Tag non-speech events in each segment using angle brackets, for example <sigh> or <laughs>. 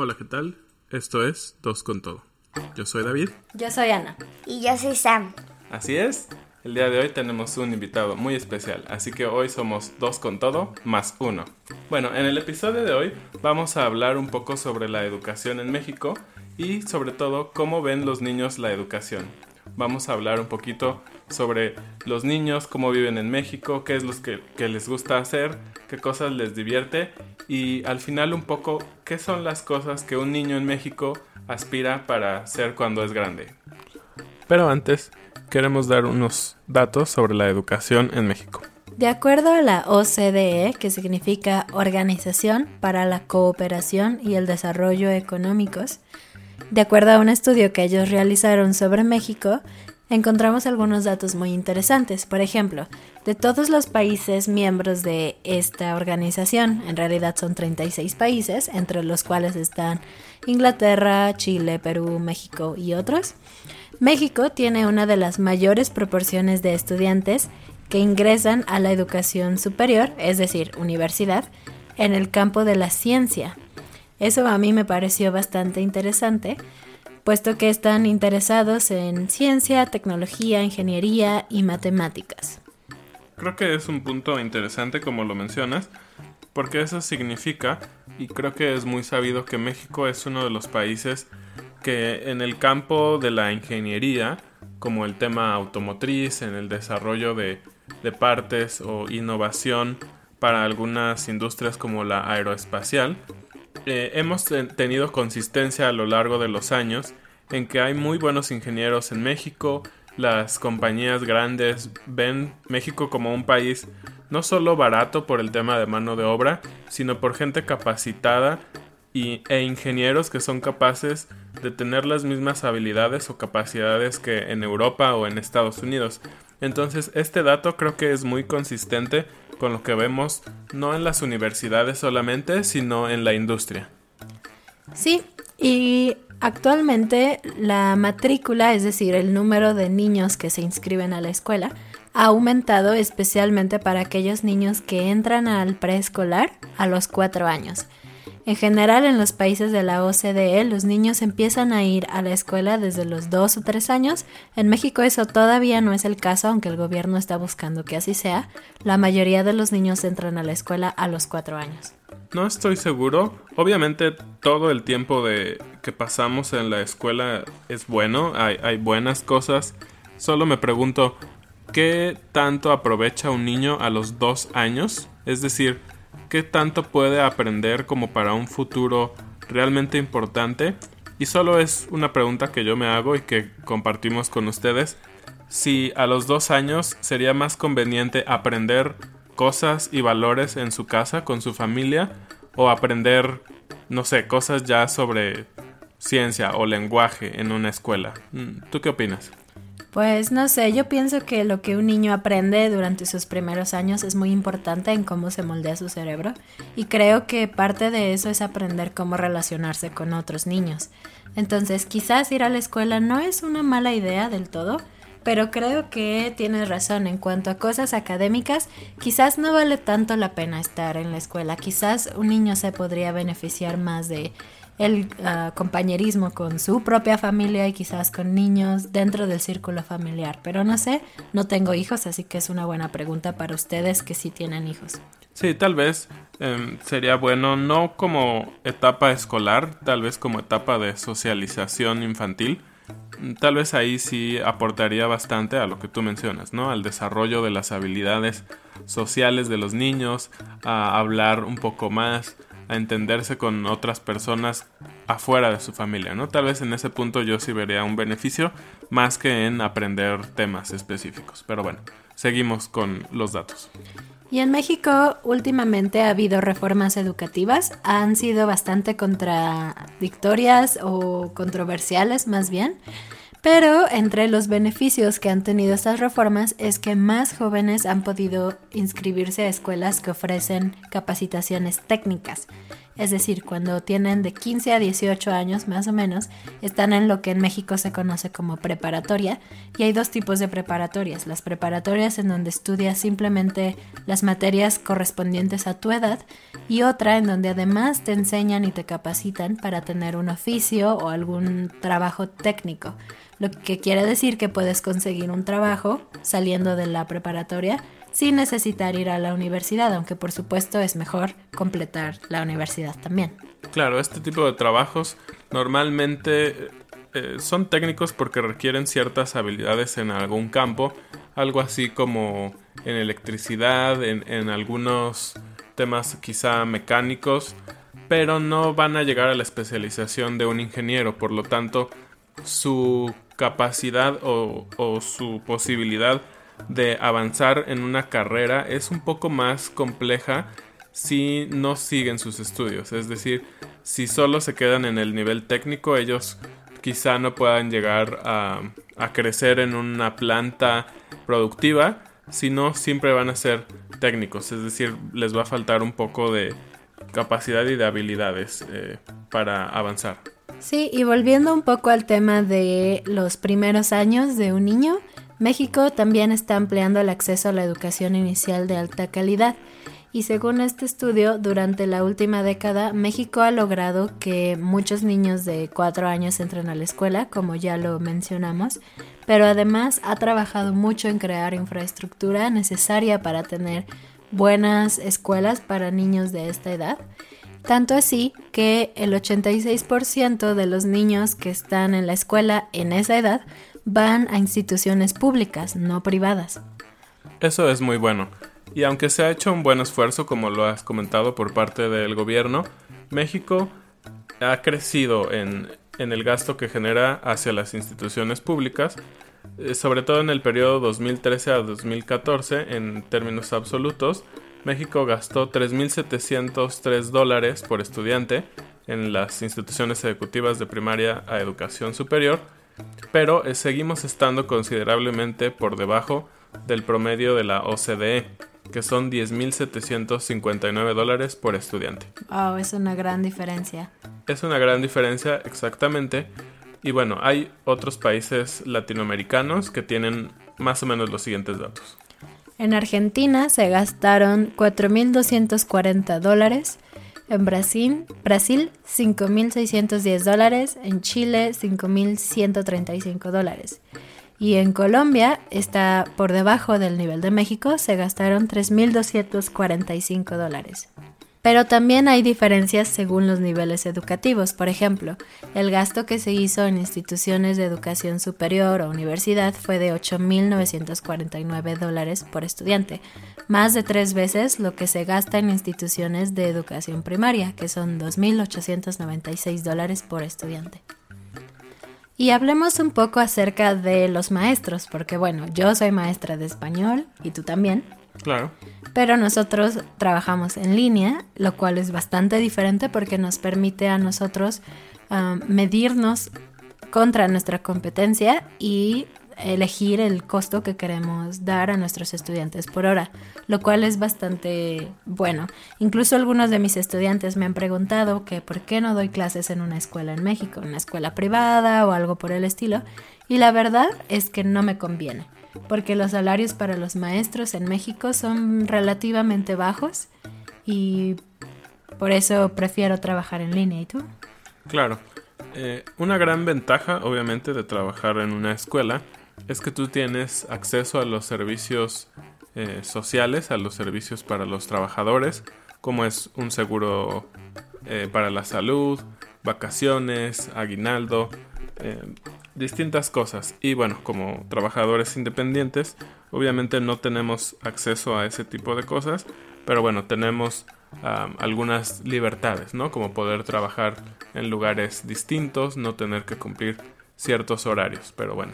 Hola, ¿qué tal? Esto es Dos con Todo. Yo soy David. Yo soy Ana. Y yo soy Sam. Así es. El día de hoy tenemos un invitado muy especial, así que hoy somos dos con todo más uno. Bueno, en el episodio de hoy vamos a hablar un poco sobre la educación en México y sobre todo cómo ven los niños la educación. Vamos a hablar un poquito sobre los niños, cómo viven en México, qué es lo que, que les gusta hacer, qué cosas les divierte y al final un poco qué son las cosas que un niño en México aspira para ser cuando es grande. Pero antes, queremos dar unos datos sobre la educación en México. De acuerdo a la OCDE, que significa Organización para la Cooperación y el Desarrollo Económicos, de acuerdo a un estudio que ellos realizaron sobre México, encontramos algunos datos muy interesantes. Por ejemplo, de todos los países miembros de esta organización, en realidad son 36 países, entre los cuales están Inglaterra, Chile, Perú, México y otros, México tiene una de las mayores proporciones de estudiantes que ingresan a la educación superior, es decir, universidad, en el campo de la ciencia. Eso a mí me pareció bastante interesante, puesto que están interesados en ciencia, tecnología, ingeniería y matemáticas. Creo que es un punto interesante como lo mencionas, porque eso significa, y creo que es muy sabido que México es uno de los países que en el campo de la ingeniería, como el tema automotriz, en el desarrollo de, partes o innovación para algunas industrias como la aeroespacial, eh, hemos tenido consistencia a lo largo de los años en que hay muy buenos ingenieros en México, las compañías grandes ven México como un país no solo barato por el tema de mano de obra, sino por gente capacitada y, e ingenieros que son capaces de tener las mismas habilidades o capacidades que en Europa o en Estados Unidos. Entonces este dato creo que es muy consistente con lo que vemos no en las universidades solamente, sino en la industria. Sí, y actualmente la matrícula, es decir, el número de niños que se inscriben a la escuela, ha aumentado especialmente para aquellos niños que entran al preescolar a los cuatro años. En general, en los países de la OCDE, los niños empiezan a ir a la escuela desde los 2 o 3 años. En México eso todavía no es el caso, aunque el gobierno está buscando que así sea. La mayoría de los niños entran a la escuela a los 4 años. No estoy seguro. Obviamente todo el tiempo de que pasamos en la escuela es bueno, hay, hay buenas cosas. Solo me pregunto, ¿qué tanto aprovecha un niño a los 2 años? Es decir, qué tanto puede aprender como para un futuro realmente importante. Y solo es una pregunta que yo me hago y que compartimos con ustedes. Si a los dos años sería más conveniente aprender cosas y valores en su casa con su familia o aprender, no sé, cosas ya sobre ciencia o lenguaje en una escuela. Mm, ¿Tú qué opinas? Pues no sé, yo pienso que lo que un niño aprende durante sus primeros años es muy importante en cómo se moldea su cerebro y creo que parte de eso es aprender cómo relacionarse con otros niños. Entonces quizás ir a la escuela no es una mala idea del todo, pero creo que tienes razón en cuanto a cosas académicas, quizás no vale tanto la pena estar en la escuela, quizás un niño se podría beneficiar más de el ah, compañerismo con su propia familia y quizás con niños dentro del círculo familiar. Pero no sé, no tengo hijos, así que es una buena pregunta para ustedes que sí tienen hijos. Sí, tal vez em, sería bueno, no como etapa escolar, tal vez como etapa de socialización infantil. Tal vez ahí sí aportaría bastante a lo que tú mencionas, ¿no? Al desarrollo de las habilidades sociales de los niños, a hablar un poco más, a entenderse con otras personas afuera de su familia, ¿no? Tal vez en ese punto yo sí vería un beneficio más que en aprender temas específicos. Pero bueno, seguimos con los datos. Y en México últimamente ha habido reformas educativas, han sido bastante contradictorias o controversiales más bien. Pero entre los beneficios que han tenido estas reformas es que más jóvenes han podido inscribirse a escuelas que ofrecen capacitaciones técnicas. Es decir, cuando tienen de 15 a 18 años más o menos, están en lo que en México se conoce como preparatoria. Y hay dos tipos de preparatorias. Las preparatorias en donde estudias simplemente las materias correspondientes a tu edad y otra en donde además te enseñan y te capacitan para tener un oficio o algún trabajo técnico lo que quiere decir que puedes conseguir un trabajo saliendo de la preparatoria sin necesitar ir a la universidad, aunque por supuesto es mejor completar la universidad también. Claro, este tipo de trabajos normalmente eh, son técnicos porque requieren ciertas habilidades en algún campo, algo así como en electricidad, en algunos temas quizá mecánicos, pero no van a llegar a la especialización de un ingeniero, por lo tanto su capacidad o, su posibilidad de avanzar en una carrera es un poco más compleja si no siguen sus estudios. Es decir, si solo se quedan en el nivel técnico, ellos quizá no puedan llegar a, a crecer en una planta productiva, sino siempre van a ser técnicos. Es decir, les va a faltar un poco de capacidad y de habilidades eh, para avanzar. Sí, y volviendo un poco al tema de los primeros años de un niño, México también está ampliando el acceso a la educación inicial de alta calidad. Y según este estudio, durante la última década, México ha logrado que muchos niños de 4 años entren a la escuela, como ya lo mencionamos, pero además ha trabajado mucho en crear infraestructura necesaria para tener buenas escuelas para niños de esta edad tanto así que el 86% de los niños que están en la escuela en esa edad van a instituciones públicas, no privadas. Eso es muy bueno. Y aunque se ha hecho un buen esfuerzo, como lo has comentado por parte del gobierno, México ha crecido en, el gasto que genera hacia las instituciones públicas, eh, sobre todo en el periodo 2013 a 2014 en términos absolutos, México gastó 3.703 dólares por estudiante en las instituciones ejecutivas de primaria a educación superior, pero eh, seguimos estando considerablemente por debajo del promedio de la OCDE, que son 10.759 dólares por estudiante. Wow, es una gran diferencia. Es una gran diferencia, exactamente. Y bueno, hay otros países latinoamericanos que tienen más o menos los siguientes datos. En Argentina se gastaron 4.240 dólares. En Brasil, Brasil 5.610 dólares. En Chile, 5.135 dólares. Y en Colombia está por debajo del nivel de México, se gastaron 3.245 dólares. Pero también hay diferencias según los niveles educativos. Por ejemplo, el gasto que se hizo en instituciones de educación superior o universidad fue de 8.949 dólares por estudiante, más de tres veces lo que se gasta en instituciones de educación primaria, que son 2.896 dólares por estudiante. Y hablemos un poco acerca de los maestros, porque bueno, yo soy maestra de español y tú también. Claro. Pero nosotros trabajamos en línea, lo cual es bastante diferente porque nos permite a nosotros um, medirnos contra nuestra competencia y elegir el costo que queremos dar a nuestros estudiantes por hora, lo cual es bastante bueno. Incluso algunos de mis estudiantes me han preguntado que por qué no doy clases en una escuela en México, una escuela privada o algo por el estilo, y la verdad es que no me conviene, porque los salarios para los maestros en México son relativamente bajos y por eso prefiero trabajar en línea. ¿Y tú? Claro. Eh, una gran ventaja, obviamente, de trabajar en una escuela es que tú tienes acceso a los servicios eh, sociales, a los servicios para los trabajadores, como es un seguro eh, para la salud, vacaciones, aguinaldo, distintas cosas. Y bueno, como trabajadores independientes, obviamente no tenemos acceso a ese tipo de cosas, pero bueno, tenemos algunas libertades, ¿no? Como poder trabajar en lugares distintos, no tener que cumplir ciertos horarios, pero bueno,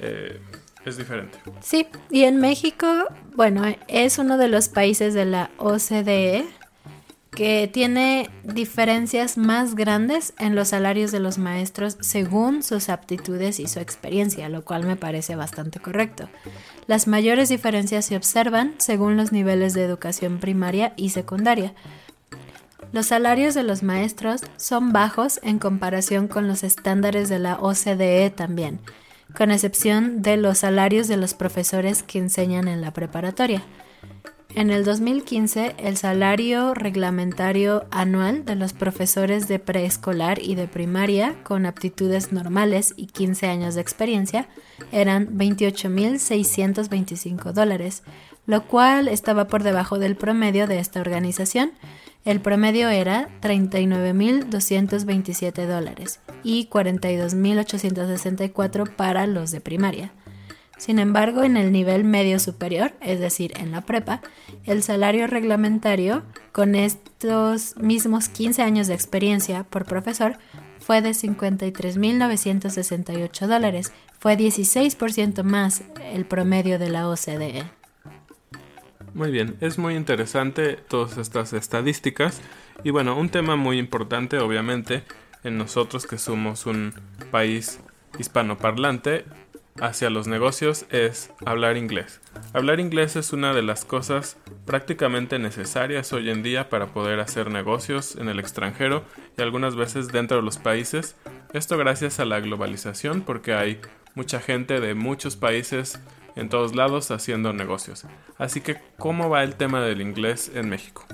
eh, es diferente. Sí, y en México, bueno, es uno de los países de la OCDE que tiene diferencias más grandes en los salarios de los maestros según sus aptitudes y su experiencia, lo cual me parece bastante correcto. Las mayores diferencias se observan según los niveles de educación primaria y secundaria. Los salarios de los maestros son bajos en comparación con los estándares de la OCDE también, con excepción de los salarios de los profesores que enseñan en la preparatoria. En el 2015, el salario reglamentario anual de los profesores de preescolar y de primaria con aptitudes normales y 15 años de experiencia eran 28.625 dólares, lo cual estaba por debajo del promedio de esta organización. El promedio era 39.227 dólares y 42.864 para los de primaria. Sin embargo, en el nivel medio superior, es decir, en la prepa, el salario reglamentario, con estos mismos 15 años de experiencia por profesor, fue de 53.968 dólares. Fue 16% más el promedio de la OCDE. Muy bien, es muy interesante todas estas estadísticas y bueno, un tema muy importante obviamente en nosotros que somos un país hispanoparlante hacia los negocios es hablar inglés. Hablar inglés es una de las cosas prácticamente necesarias hoy en día para poder hacer negocios en el extranjero y algunas veces dentro de los países. Esto gracias a la globalización porque hay mucha gente de muchos países en todos lados haciendo negocios. Así que, ¿cómo va el tema del inglés en México?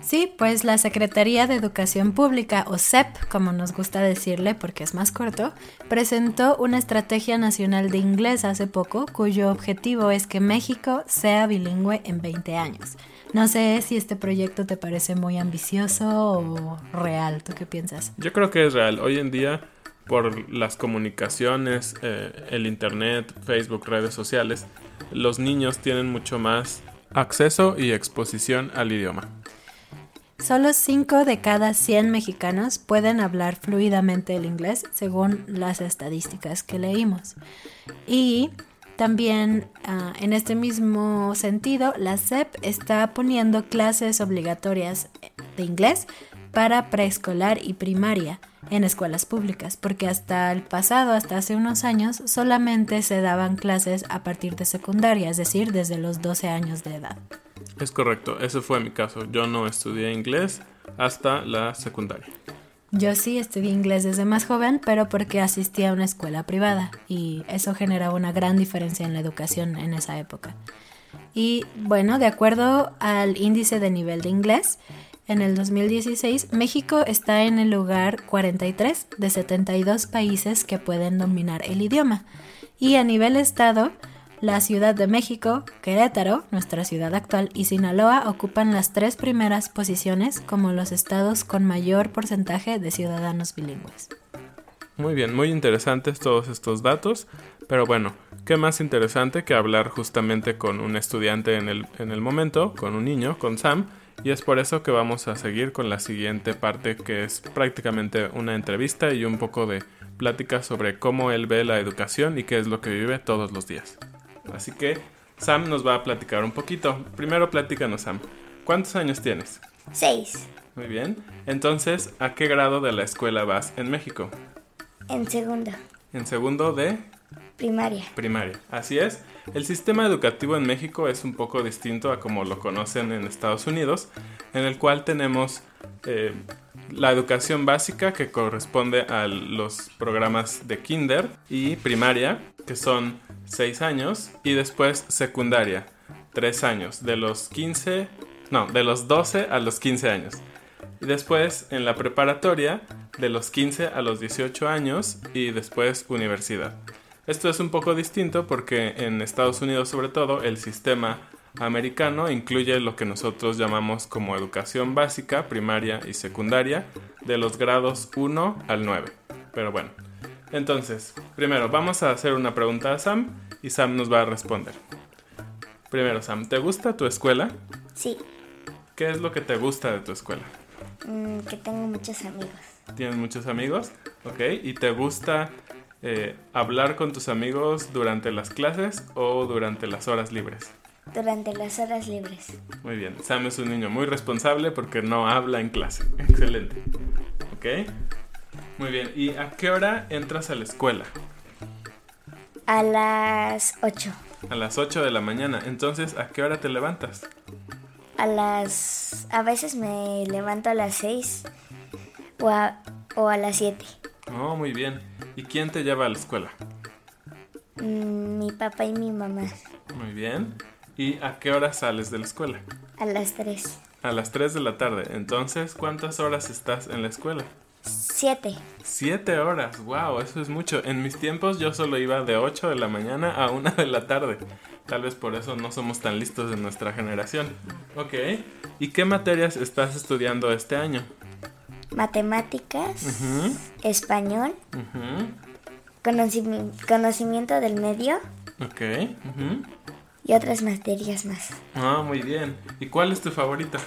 Sí, pues la Secretaría de Educación Pública, o SEP, como nos gusta decirle porque es más corto, presentó una estrategia nacional de inglés hace poco cuyo objetivo es que México sea bilingüe en 20 años. No sé si este proyecto te parece muy ambicioso o real, ¿tú qué piensas? Yo creo que es real. Hoy en día, por las comunicaciones, eh, el Internet, Facebook, redes sociales, los niños tienen mucho más acceso y exposición al idioma. Solo 5 de cada 100 mexicanos pueden hablar fluidamente el inglés según las estadísticas que leímos. Y también ah, en este mismo sentido, la SEP está poniendo clases obligatorias de inglés para preescolar y primaria en escuelas públicas, porque hasta el pasado, hasta hace unos años, solamente se daban clases a partir de secundaria, es decir, desde los 12 años de edad. Es correcto, ese fue mi caso. Yo no estudié inglés hasta la secundaria. Yo sí estudié inglés desde más joven, pero porque asistía a una escuela privada y eso generaba una gran diferencia en la educación en esa época. Y bueno, de acuerdo al índice de nivel de inglés, en el 2016 México está en el lugar 43 de 72 países que pueden dominar el idioma. Y a nivel estado, la Ciudad de México, Querétaro, nuestra ciudad actual, y Sinaloa ocupan las tres primeras posiciones como los estados con mayor porcentaje de ciudadanos bilingües. Muy bien, muy interesantes todos estos datos, pero bueno, ¿qué más interesante que hablar justamente con un estudiante en el, en el momento, con un niño, con Sam? Y es por eso que vamos a seguir con la siguiente parte que es prácticamente una entrevista y un poco de plática sobre cómo él ve la educación y qué es lo que vive todos los días. Así que Sam nos va a platicar un poquito. Primero platícanos, Sam. ¿Cuántos años tienes? Seis. Muy bien. Entonces, ¿a qué grado de la escuela vas en México? En segundo, En segundo de primaria. primaria. Así es. El sistema educativo en México es un poco distinto a como lo conocen en Estados Unidos, en el cual tenemos eh, la educación básica que corresponde a los programas de kinder y primaria, que son 6 años, y después secundaria, 3 años, de los 15, no, de los 12 a los 15 años. Y después en la preparatoria, de los 15 a los 18 años y después universidad. Esto es un poco distinto porque en Estados Unidos sobre todo el sistema americano incluye lo que nosotros llamamos como educación básica, primaria y secundaria de los grados 1 al 9. Pero bueno, entonces, primero vamos a hacer una pregunta a Sam y Sam nos va a responder. Primero, Sam, ¿te gusta tu escuela? Sí, ¿Qué es lo que te gusta de tu escuela? mm, que tengo muchos amigos. ¿Tienes muchos amigos? ¿Ok? ¿Y te gusta eh, hablar con tus amigos durante las clases o durante las horas libres? Durante las horas libres. Muy bien. Sam es un niño muy responsable porque no habla en clase. <laughs> Excelente. ¿Ok? Muy bien. ¿Y a qué hora entras a la escuela? A las 8. A las 8 de la mañana. Entonces, ¿a qué hora te levantas? A las... A veces me levanto a las 6 o a, o a las 7. Oh, muy bien. ¿Y quién te lleva a la escuela? Mm, mi papá y mi mamá. Muy bien. ¿Y a qué hora sales de la escuela? A las 3. A las 3 de la tarde. Entonces, ¿cuántas horas estás en la escuela? 7. Siete horas, wow, eso es mucho. En mis tiempos yo solo iba de 8 de la mañana a 1 de la tarde. Tal vez por eso no somos tan listos en nuestra generación. Ok, ¿y qué materias estás estudiando este año? Matemáticas, español, conocimiento del medio Ok, y otras materias más. Ah, muy bien. ¿Y cuál es tu favorita?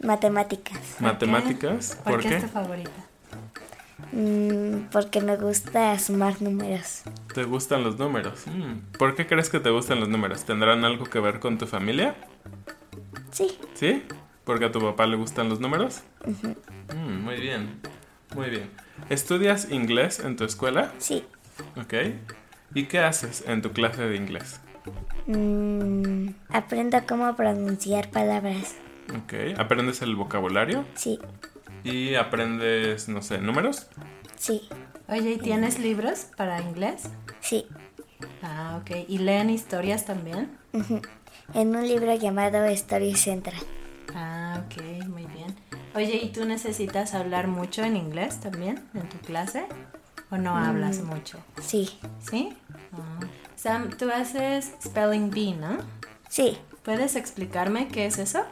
Matemáticas. ¿Matemáticas? ¿Por, ¿Por qué qué? es tu favorita? Mm, porque me gusta sumar números. ¿Te gustan los números? Mm, ¿Por qué crees que te gustan los números? ¿Tendrán algo que ver con tu familia? Sí, ¿Sí? ¿Porque a tu papá le gustan los números? Mm, muy bien, muy bien. ¿Estudias inglés en tu escuela? sí. Ok. ¿Y qué haces en tu clase de inglés? Mm, aprendo cómo pronunciar palabras. Ok. ¿Aprendes el vocabulario? Sí, ¿Y aprendes, no sé, números? sí, Oye, ¿y tienes libros para inglés? sí. Ah, ok. ¿Y leen historias también? En un libro llamado Story Central. Ah, ok, muy bien. Oye, ¿y tú necesitas hablar mucho en inglés también en tu clase? ¿O no hablas mucho? Sí, ¿Sí? Ah. Sam, tú haces Spelling Bee, ¿no? sí. ¿Puedes explicarme qué es eso?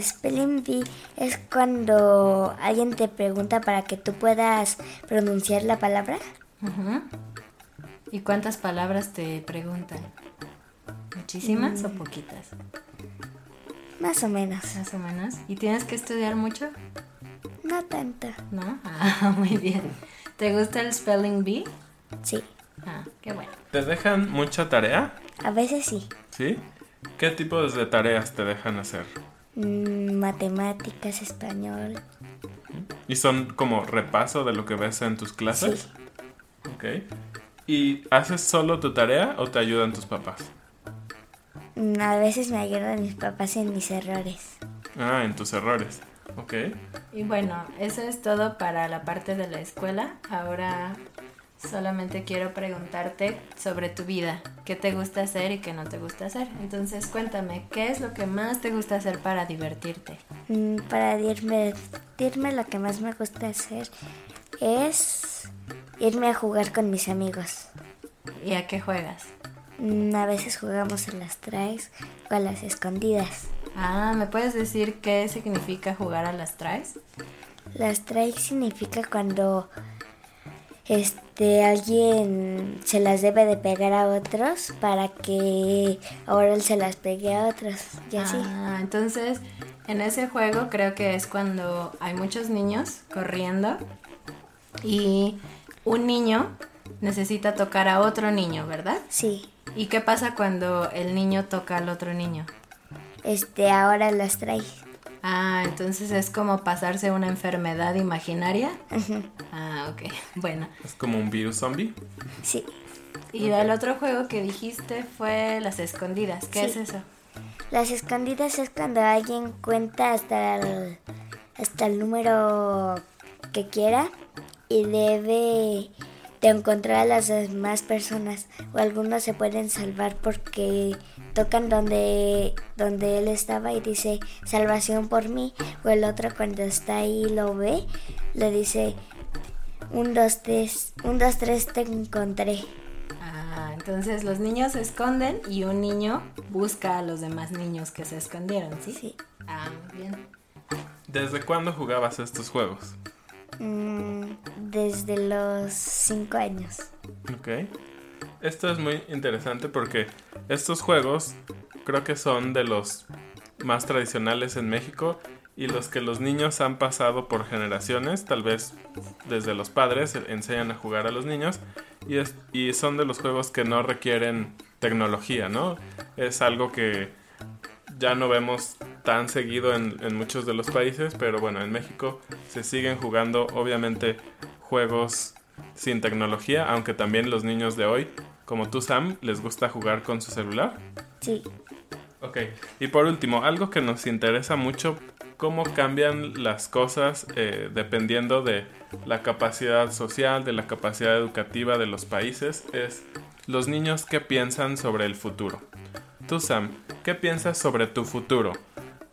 Spelling Bee es cuando alguien te pregunta para que tú puedas pronunciar la palabra. ¿Y cuántas palabras te preguntan? ¿Muchísimas o poquitas? Más o menos. Más o menos. ¿Y tienes que estudiar mucho? No tanto. ¿No? <laughs> Ah, muy bien. ¿Te gusta el Spelling Bee? Sí. Ah, qué bueno. ¿Te dejan mucha tarea? A veces sí. ¿Sí? ¿Qué tipos de tareas te dejan hacer? Mm, matemáticas, español. ¿Y son como repaso de lo que ves en tus clases? Sí. Ok. ¿Y haces solo tu tarea o te ayudan tus papás? Mm, A veces me ayudan mis papás en mis errores. Ah, en tus errores. Ok. Y bueno, eso es todo para la parte de la escuela. Ahora solamente quiero preguntarte sobre tu vida. ¿Qué te gusta hacer y qué no te gusta hacer? Entonces cuéntame, ¿qué es lo que más te gusta hacer para divertirte? Mm, Para divertirme lo que más me gusta hacer es irme a jugar con mis amigos. ¿Y a qué juegas? Mm, A veces jugamos a las traes o a las escondidas. Ah, ¿me puedes decir qué significa jugar a las traes? Las traes significa cuando este alguien se las debe de pegar a otros para que ahora él se las pegue a otros y así. Ah, entonces en ese juego creo que es cuando hay muchos niños corriendo y un niño necesita tocar a otro niño, ¿verdad? Sí. ¿Y qué pasa cuando el niño toca al otro niño? Este ahora las traes. Ah, entonces es como pasarse una enfermedad imaginaria. Ah, ok. <laughs> Bueno. Es como un virus zombie. Sí. Y el otro juego que dijiste fue las escondidas. ¿Qué Sí. es eso? Las escondidas es cuando alguien cuenta hasta el, hasta el número que quiera y debe de encontrar a las demás personas o algunos se pueden salvar porque tocan donde donde él estaba y dice salvación por mí o el otro cuando está ahí lo ve le dice un dos tres un dos tres te encontré Ah, entonces los niños se esconden y un niño busca a los demás niños que se escondieron, ¿sí? Sí. Ah, bien. ¿Desde cuándo jugabas estos juegos? Mm, desde los cinco años Ok. Esto es muy interesante porque estos juegos creo que son de los más tradicionales en México y los que los niños han pasado por generaciones, tal vez desde los padres e- enseñan a jugar a los niños y, es- y son de los juegos que no requieren tecnología, ¿no? Es algo que ya no vemos tan seguido en, en muchos de los países, pero bueno, en México se siguen jugando obviamente juegos sin tecnología, aunque también los niños de hoy, como tú Sam, les gusta jugar con su celular. sí Ok, y por último, algo que nos interesa mucho, cómo cambian las cosas eh, dependiendo de la capacidad social, de la capacidad educativa de los países, es los niños qué piensan sobre el futuro. Tú Sam, ¿qué piensas sobre tu futuro?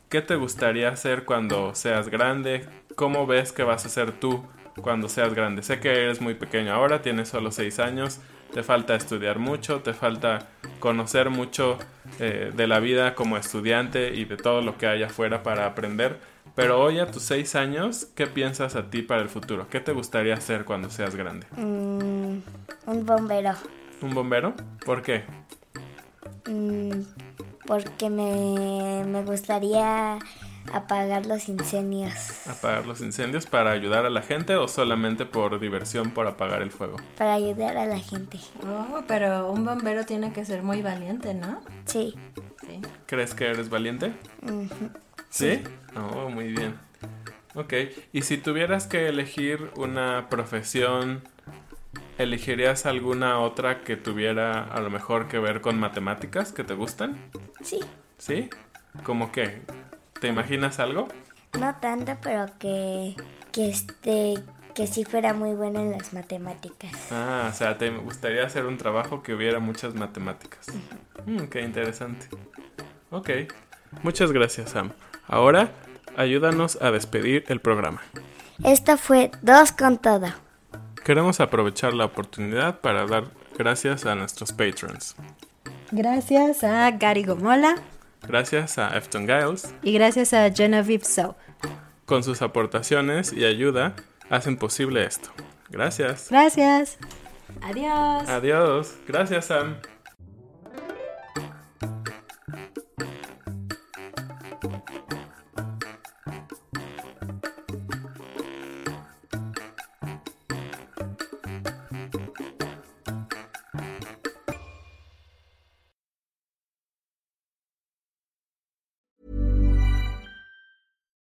¿Qué te gustaría hacer cuando seas grande? ¿Cómo ves que vas a ser tú cuando seas grande? Sé que eres muy pequeño ahora, tienes solo 6 años, te falta estudiar mucho, te falta conocer mucho eh, de la vida como estudiante y de todo lo que hay afuera para aprender. Pero hoy a tus 6 años, ¿qué piensas a ti para el futuro? ¿Qué te gustaría hacer cuando seas grande? Mm, un bombero ¿Un bombero? ¿Por qué? Mm, porque me, me gustaría apagar los incendios ¿Apagar los incendios para ayudar a la gente o solamente por diversión por apagar el fuego? para ayudar a la gente. Oh, pero un bombero tiene que ser muy valiente, ¿no? Sí. Sí. ¿Crees que eres valiente? ¿Sí? Oh, muy bien. Ok, y si tuvieras que elegir una profesión, ¿elegirías alguna otra que tuviera a lo mejor que ver con matemáticas que te gustan? Sí. ¿Sí? ¿Cómo qué? ¿Te imaginas algo? No tanto, pero que, que este que sí fuera muy buena en las matemáticas. Ah, o sea, te gustaría hacer un trabajo que hubiera muchas matemáticas. Mm, qué interesante. Ok, muchas gracias Sam. Ahora, ayúdanos a despedir el programa. Esto fue Dos con Todo. Queremos aprovechar la oportunidad para dar gracias a nuestros patrons. Gracias a Gary Gomola Gracias a Efton Giles. y gracias a Genevieve So. Con sus aportaciones y ayuda hacen posible esto. Gracias. Gracias. Adiós. Adiós. Gracias Sam.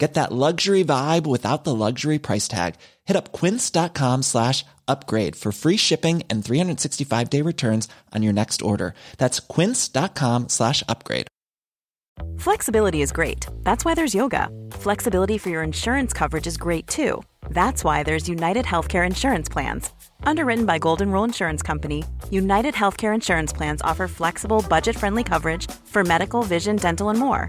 Get that luxury vibe without the luxury price tag. Hit up quince.com slash upgrade for free shipping and 365 day returns on your next order. That's quince.com slash upgrade. Flexibility is great. That's why there's yoga. Flexibility for your insurance coverage is great too. That's why there's United Healthcare Insurance Plans. Underwritten by Golden Rule Insurance Company, United Healthcare Insurance Plans offer flexible, budget friendly coverage for medical, vision, dental, and more.